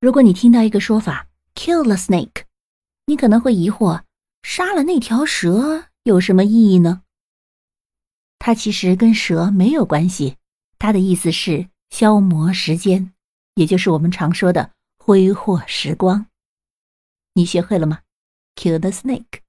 如果你听到一个说法 kill the snake 你可能会疑惑杀了那条蛇有什么意义呢？它其实跟蛇没有关系它的意思是消磨时间也就是我们常说的挥霍时光。你学会了吗？Kill the snake